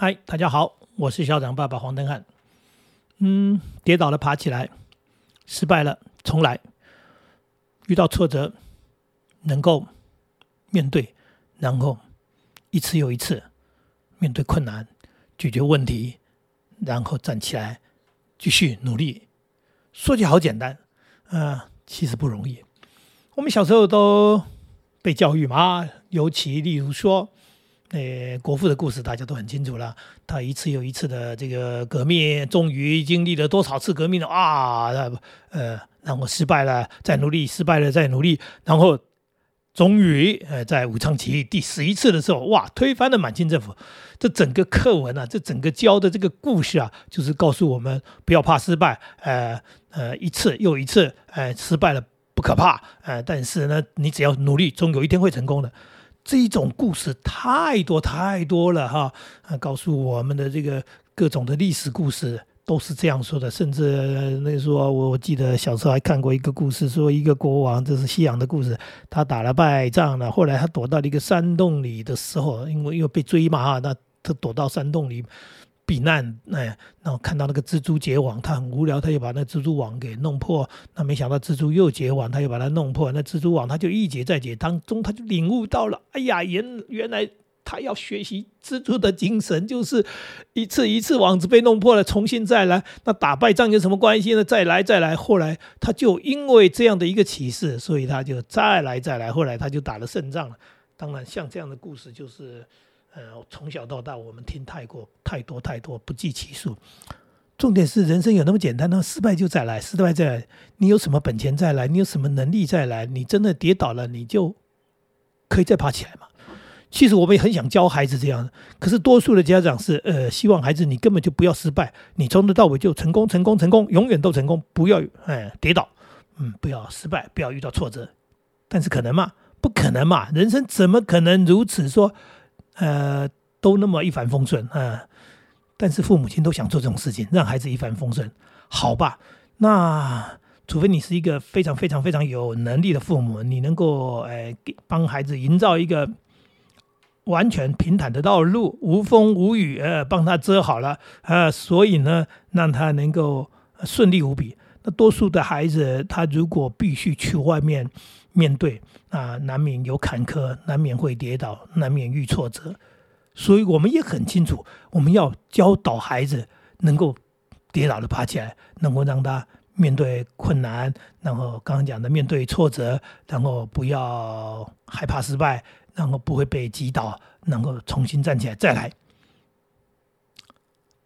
嗨，大家好，我是校长爸爸黄登汉。嗯，跌倒了爬起来，失败了重来，遇到挫折能够面对，然后一次又一次面对困难，解决问题，然后站起来继续努力。说起好简单，呃，其实不容易。我们小时候都被教育嘛，尤其例如说。呃，国父的故事大家都很清楚了。他一次又一次的这个革命，终于经历了多少次革命了啊？呃，然后失败了，再努力，失败了，再努力，然后终于呃，在武昌起义第十一次的时候，哇，推翻了满清政府。这整个课文啊，这整个教的这个故事啊，就是告诉我们不要怕失败。呃呃，一次又一次，呃，失败了不可怕，呃，但是呢，你只要努力，终有一天会成功的。这一种故事太多太多了哈，啊，告诉我们的这个各种的历史故事都是这样说的，甚至那时候我记得小时候还看过一个故事，说一个国王，这是西洋的故事，他打了败仗了，后来他躲到了一个山洞里的时候，因为又被追嘛哈，那他躲到山洞里。避难，哎，然后看到那个蜘蛛结网，他很无聊，他就把那蜘蛛网给弄破。那没想到蜘蛛又结网，他又把它弄破。那蜘蛛网他就一结再结，当中他就领悟到了，哎呀，原原来他要学习蜘蛛的精神，就是一次一次网子被弄破了，重新再来。那打败仗有什么关系呢？再来再来。后来他就因为这样的一个启示，所以他就再来再来。后来他就打了胜仗了。当然，像这样的故事就是。呃，从小到大，我们听太过太多太多，不计其数。重点是人生有那么简单吗？失败就再来，失败再来。你有什么本钱再来？你有什么能力再来？你真的跌倒了，你就可以再爬起来嘛？其实我们也很想教孩子这样，可是多数的家长是呃，希望孩子你根本就不要失败，你从头到尾就成功，成功，成功，永远都成功，不要哎跌倒，嗯，不要失败，不要遇到挫折。但是可能吗？不可能嘛！人生怎么可能如此说？呃，都那么一帆风顺啊，但是父母亲都想做这种事情，让孩子一帆风顺，好吧？那除非你是一个非常非常非常有能力的父母，你能够呃给帮孩子营造一个完全平坦的道路，无风无雨，呃，帮他遮好了啊，所以呢，让他能够顺利无比。那多数的孩子，他如果必须去外面。面对啊，难免有坎坷，难免会跌倒，难免遇挫折，所以我们也很清楚，我们要教导孩子能够跌倒的爬起来，能够让他面对困难，然后刚刚讲的面对挫折，然后不要害怕失败，然后不会被击倒，能够重新站起来再来。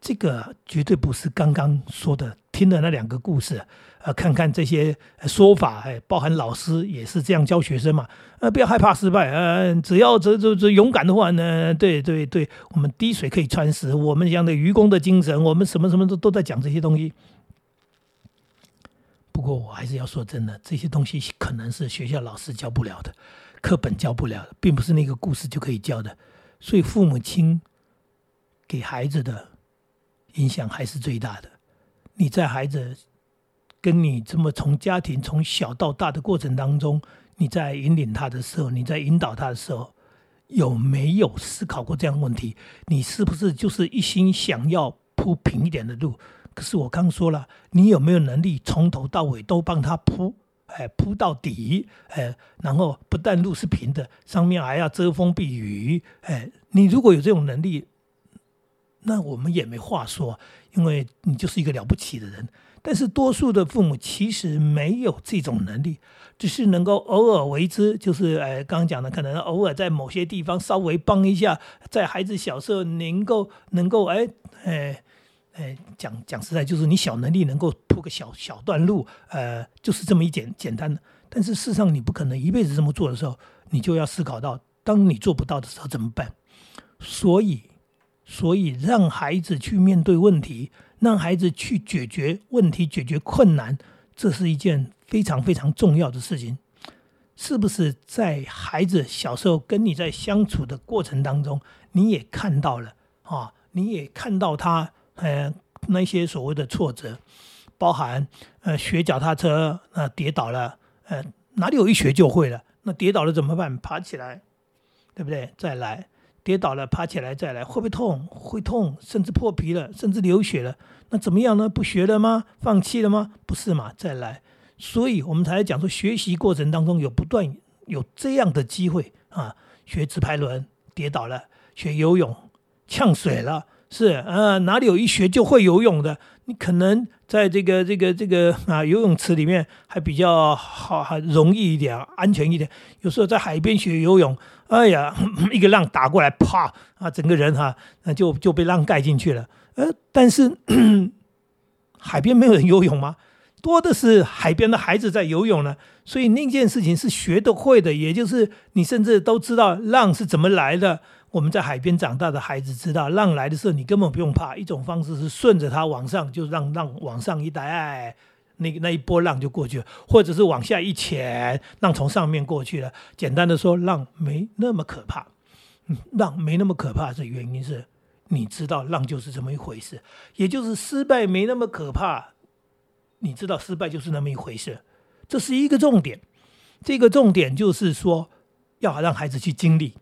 这个绝对不是刚刚说的听了那两个故事，呃，看看这些说法，哎，包含老师也是这样教学生嘛，呃，不要害怕失败，呃，只要这这这勇敢的话呢，对对对，我们滴水可以穿石，我们讲的愚公的精神，我们什么什么都都在讲这些东西。不过我还是要说真的，这些东西可能是学校老师教不了的，课本教不了的，并不是那个故事就可以教的，所以父母亲给孩子的。影响还是最大的。你在孩子跟你这么从家庭从小到大的过程当中，你在引领他的时候，你在引导他的时候，有没有思考过这样的问题？你是不是就是一心想要铺平一点的路？可是我刚说了，你有没有能力从头到尾都帮他铺？哎，铺到底，哎，然后不但路是平的，上面还要遮风避雨。哎，你如果有这种能力。那我们也没话说，因为你就是一个了不起的人。但是多数的父母其实没有这种能力，只是能够偶尔为之，就是呃，刚刚讲的，可能偶尔在某些地方稍微帮一下，在孩子小时候能够能够哎哎哎讲讲实在，就是你小能力能够铺个小小段路，呃，就是这么一简简单的。但是事实上你不可能一辈子这么做的时候，你就要思考到，当你做不到的时候怎么办？所以。所以，让孩子去面对问题，让孩子去解决问题、解决困难，这是一件非常非常重要的事情。是不是在孩子小时候跟你在相处的过程当中，你也看到了啊？你也看到他呃那些所谓的挫折，包含呃学脚踏车呃跌倒了，呃哪里有一学就会了？那跌倒了怎么办？爬起来，对不对？再来。跌倒了，爬起来再来，会不会痛？会痛，甚至破皮了，甚至流血了。那怎么样呢？不学了吗？放弃了吗？不是嘛？再来。所以我们才讲说，学习过程当中有不断有这样的机会啊。学直排轮跌倒了，学游泳呛水了，是啊，哪里有一学就会游泳的？你可能在这个这个这个啊游泳池里面还比较好，还容易一点，安全一点。有时候在海边学游泳。哎呀，一个浪打过来，啪啊，整个人哈，那就就被浪盖进去了。呃，但是 海边没有人游泳吗？多的是海边的孩子在游泳呢。所以那件事情是学得会的，也就是你甚至都知道浪是怎么来的。我们在海边长大的孩子知道，浪来的时候你根本不用怕。一种方式是顺着它往上，就让浪往上一带，哎。那那一波浪就过去了，或者是往下一潜，浪从上面过去了。简单的说，浪没那么可怕。嗯，浪没那么可怕的原因是，你知道浪就是这么一回事，也就是失败没那么可怕。你知道失败就是那么一回事，这是一个重点。这个重点就是说，要让孩子去经历。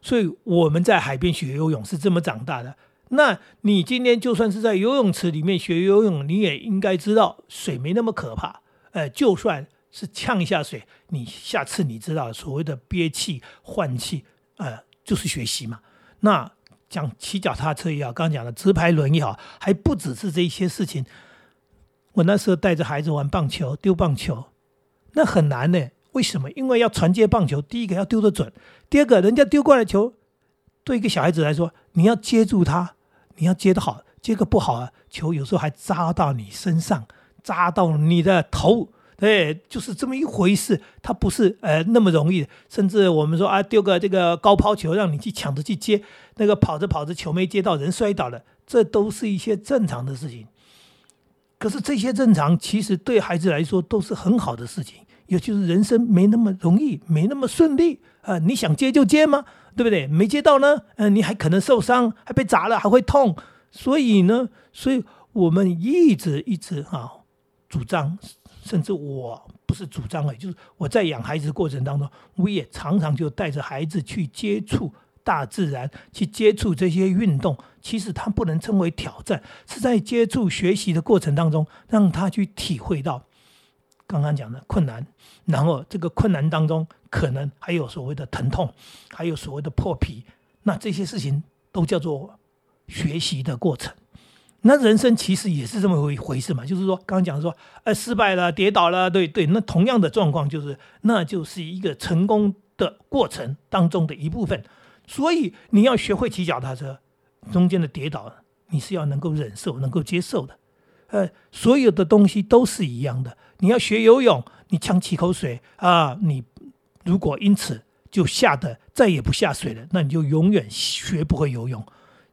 所以我们在海边学游泳是这么长大的。那你今天就算是在游泳池里面学游泳，你也应该知道水没那么可怕。呃，就算是呛一下水，你下次你知道所谓的憋气换气，呃，就是学习嘛。那讲骑脚踏车也好，刚讲的直排轮也好，还不只是这一些事情。我那时候带着孩子玩棒球，丢棒球，那很难呢。为什么？因为要传接棒球，第一个要丢得准，第二个人家丢过来球，对一个小孩子来说，你要接住他。你要接得好，接个不好啊，球有时候还扎到你身上，扎到你的头，对，就是这么一回事。它不是呃那么容易，甚至我们说啊，丢个这个高抛球让你去抢着去接，那个跑着跑着球没接到，人摔倒了，这都是一些正常的事情。可是这些正常，其实对孩子来说都是很好的事情，也就是人生没那么容易，没那么顺利啊。你想接就接吗？对不对？没接到呢，嗯，你还可能受伤，还被砸了，还会痛。所以呢，所以我们一直一直啊，主张，甚至我不是主张哎，就是我在养孩子的过程当中，我也常常就带着孩子去接触大自然，去接触这些运动。其实它不能称为挑战，是在接触学习的过程当中，让他去体会到刚刚讲的困难，然后这个困难当中。可能还有所谓的疼痛，还有所谓的破皮，那这些事情都叫做学习的过程。那人生其实也是这么一回事嘛，就是说刚刚讲说，呃，失败了，跌倒了，对对，那同样的状况就是，那就是一个成功的过程当中的一部分。所以你要学会骑脚踏车，中间的跌倒，你是要能够忍受、能够接受的。呃，所有的东西都是一样的。你要学游泳，你呛几口水啊，你。如果因此就吓得再也不下水了，那你就永远学不会游泳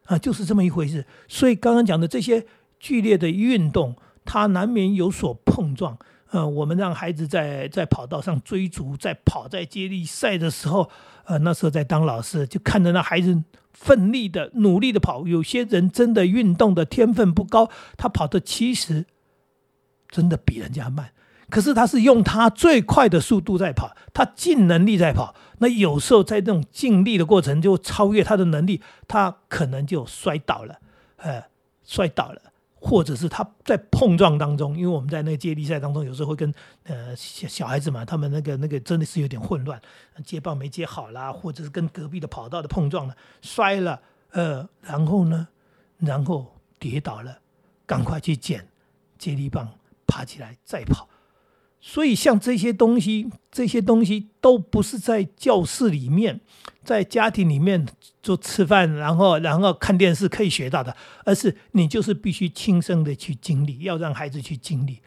啊，就是这么一回事。所以刚刚讲的这些剧烈的运动，它难免有所碰撞。呃，我们让孩子在在跑道上追逐，在跑在接力赛的时候，呃，那时候在当老师，就看着那孩子奋力的努力的跑。有些人真的运动的天分不高，他跑的其实真的比人家慢。可是他是用他最快的速度在跑，他尽能力在跑。那有时候在这种尽力的过程就超越他的能力，他可能就摔倒了，呃，摔倒了，或者是他在碰撞当中，因为我们在那个接力赛当中，有时候会跟呃小小孩子嘛，他们那个那个真的是有点混乱，接棒没接好啦，或者是跟隔壁的跑道的碰撞了，摔了，呃，然后呢，然后跌倒了，赶快去捡接力棒，爬起来再跑。所以，像这些东西，这些东西都不是在教室里面，在家庭里面做吃饭，然后然后看电视可以学到的，而是你就是必须亲身的去经历，要让孩子去经历，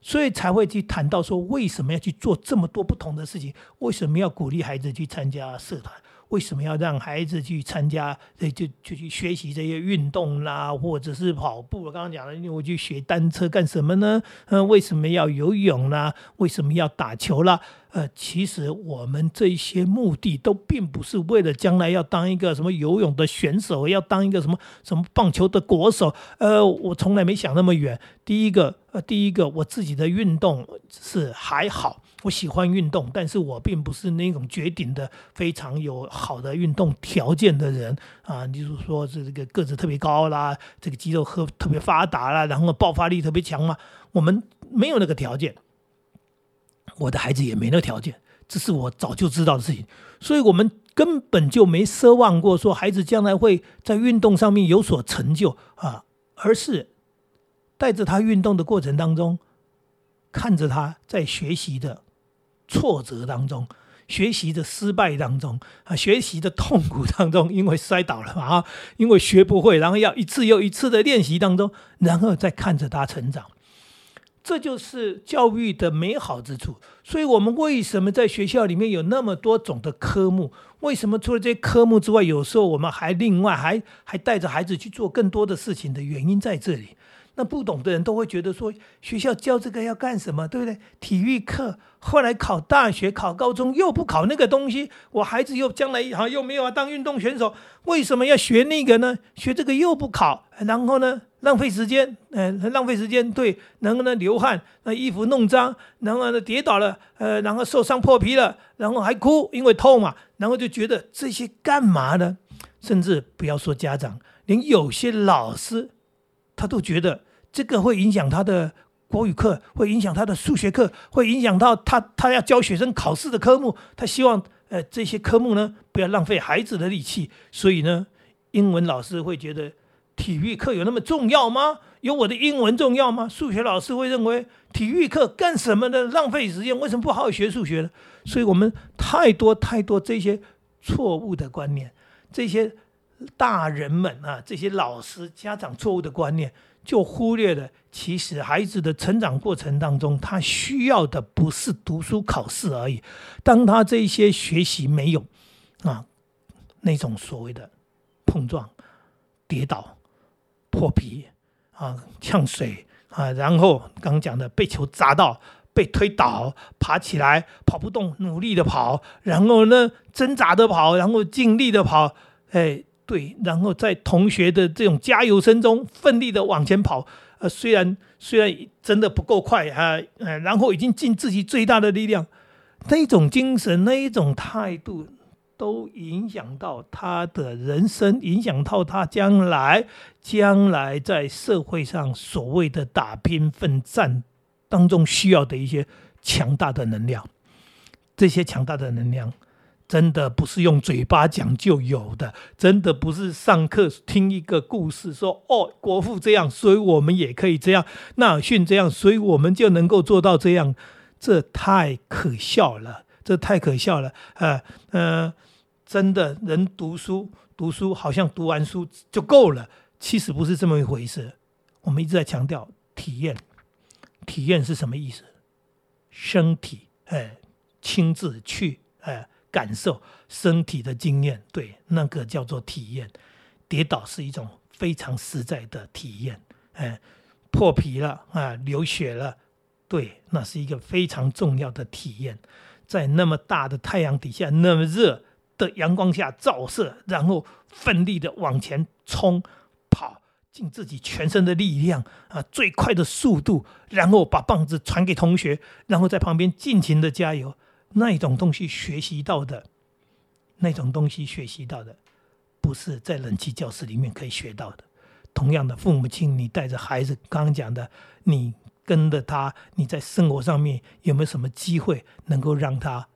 所以才会去谈到说，为什么要去做这么多不同的事情？为什么要鼓励孩子去参加社团？为什么要让孩子去参加？就就去学习这些运动啦，或者是跑步？我刚刚讲了，我去学单车干什么呢？嗯，为什么要游泳啦？为什么要打球啦？呃，其实我们这些目的都并不是为了将来要当一个什么游泳的选手，要当一个什么什么棒球的国手。呃，我从来没想那么远。第一个，呃，第一个，我自己的运动是还好。我喜欢运动，但是我并不是那种绝顶的非常有好的运动条件的人啊。例如说是这个个子特别高啦，这个肌肉和特别发达啦，然后爆发力特别强嘛。我们没有那个条件，我的孩子也没那条件，这是我早就知道的事情。所以，我们根本就没奢望过说孩子将来会在运动上面有所成就啊，而是带着他运动的过程当中，看着他在学习的。挫折当中，学习的失败当中啊，学习的痛苦当中，因为摔倒了嘛啊，因为学不会，然后要一次又一次的练习当中，然后再看着他成长，这就是教育的美好之处。所以，我们为什么在学校里面有那么多种的科目？为什么除了这些科目之外，有时候我们还另外还还带着孩子去做更多的事情的原因在这里。那不懂的人都会觉得说，学校教这个要干什么，对不对？体育课，后来考大学、考高中又不考那个东西，我孩子又将来好又没有要当运动选手，为什么要学那个呢？学这个又不考，然后呢，浪费时间，嗯，浪费时间，对，然后呢，流汗，那衣服弄脏，然后呢，跌倒了，呃，然后受伤破皮了，然后还哭，因为痛嘛，然后就觉得这些干嘛呢？甚至不要说家长，连有些老师，他都觉得。这个会影响他的国语课，会影响他的数学课，会影响到他他要教学生考试的科目。他希望呃这些科目呢不要浪费孩子的力气，所以呢，英文老师会觉得体育课有那么重要吗？有我的英文重要吗？数学老师会认为体育课干什么呢？浪费时间，为什么不好好学数学呢？所以我们太多太多这些错误的观念，这些大人们啊，这些老师家长错误的观念。就忽略了，其实孩子的成长过程当中，他需要的不是读书考试而已。当他这些学习没有啊，那种所谓的碰撞、跌倒、破皮啊、呛水啊，然后刚讲的被球砸到、被推倒、爬起来跑不动、努力的跑，然后呢挣扎的跑，然后尽力的跑，哎。对，然后在同学的这种加油声中奋力的往前跑，呃，虽然虽然真的不够快啊，呃，然后已经尽自己最大的力量，那一种精神，那一种态度，都影响到他的人生，影响到他将来将来在社会上所谓的打拼奋战当中需要的一些强大的能量，这些强大的能量。真的不是用嘴巴讲就有的，真的不是上课听一个故事说哦，国父这样，所以我们也可以这样；纳尔逊这样，所以我们就能够做到这样。这太可笑了，这太可笑了。呃呃，真的人读书读书，好像读完书就够了，其实不是这么一回事。我们一直在强调体验，体验是什么意思？身体，哎，亲自去，哎。感受身体的经验，对那个叫做体验。跌倒是一种非常实在的体验，哎，破皮了啊，流血了，对，那是一个非常重要的体验。在那么大的太阳底下，那么热的阳光下照射，然后奋力的往前冲跑，尽自己全身的力量啊，最快的速度，然后把棒子传给同学，然后在旁边尽情的加油。那一种东西学习到的，那种东西学习到的，不是在冷气教室里面可以学到的。同样的，父母亲，你带着孩子，刚刚讲的，你跟着他，你在生活上面有没有什么机会能够让他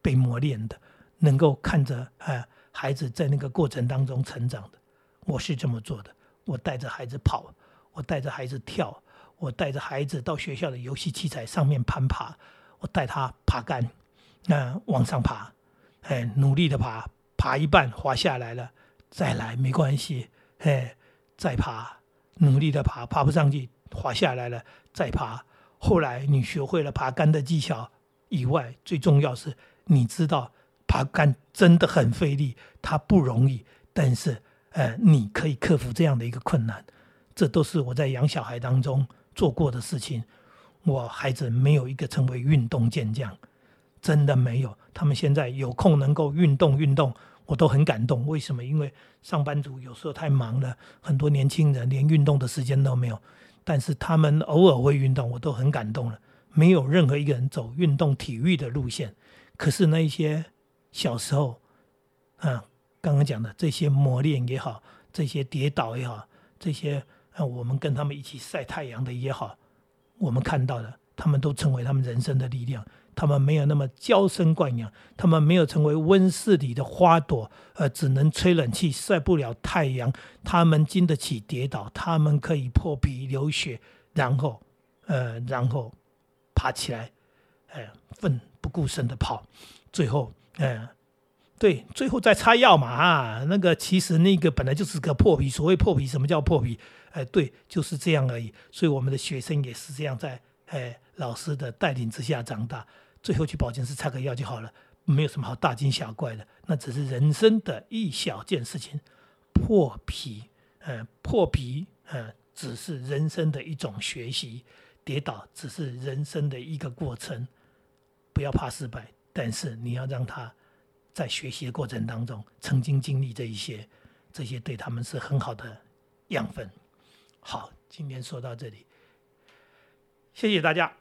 被磨练的，能够看着啊孩子在那个过程当中成长的？我是这么做的，我带着孩子跑，我带着孩子跳，我带着孩子到学校的游戏器材上面攀爬，我带他爬杆。那往上爬，哎，努力的爬，爬一半滑下来了，再来没关系，哎，再爬，努力的爬，爬不上去，滑下来了，再爬。后来你学会了爬杆的技巧以外，最重要是你知道爬杆真的很费力，它不容易，但是，呃，你可以克服这样的一个困难。这都是我在养小孩当中做过的事情。我孩子没有一个成为运动健将。真的没有，他们现在有空能够运动运动，我都很感动。为什么？因为上班族有时候太忙了，很多年轻人连运动的时间都没有。但是他们偶尔会运动，我都很感动了。没有任何一个人走运动体育的路线。可是那一些小时候，啊，刚刚讲的这些磨练也好，这些跌倒也好，这些啊，我们跟他们一起晒太阳的也好，我们看到的，他们都成为他们人生的力量。他们没有那么娇生惯养，他们没有成为温室里的花朵，呃，只能吹冷气晒不了太阳。他们经得起跌倒，他们可以破皮流血，然后，呃，然后爬起来，呃，奋不顾身的跑，最后，呃，对，最后再擦药嘛啊，那个其实那个本来就是个破皮。所谓破皮，什么叫破皮？哎，对，就是这样而已。所以我们的学生也是这样，在哎老师的带领之下长大。最后去保健室擦个药就好了，没有什么好大惊小怪的，那只是人生的一小件事情。破皮，呃，破皮，呃，只是人生的一种学习。跌倒只是人生的一个过程，不要怕失败，但是你要让他在学习的过程当中曾经经历这一些，这些对他们是很好的养分。好，今天说到这里，谢谢大家。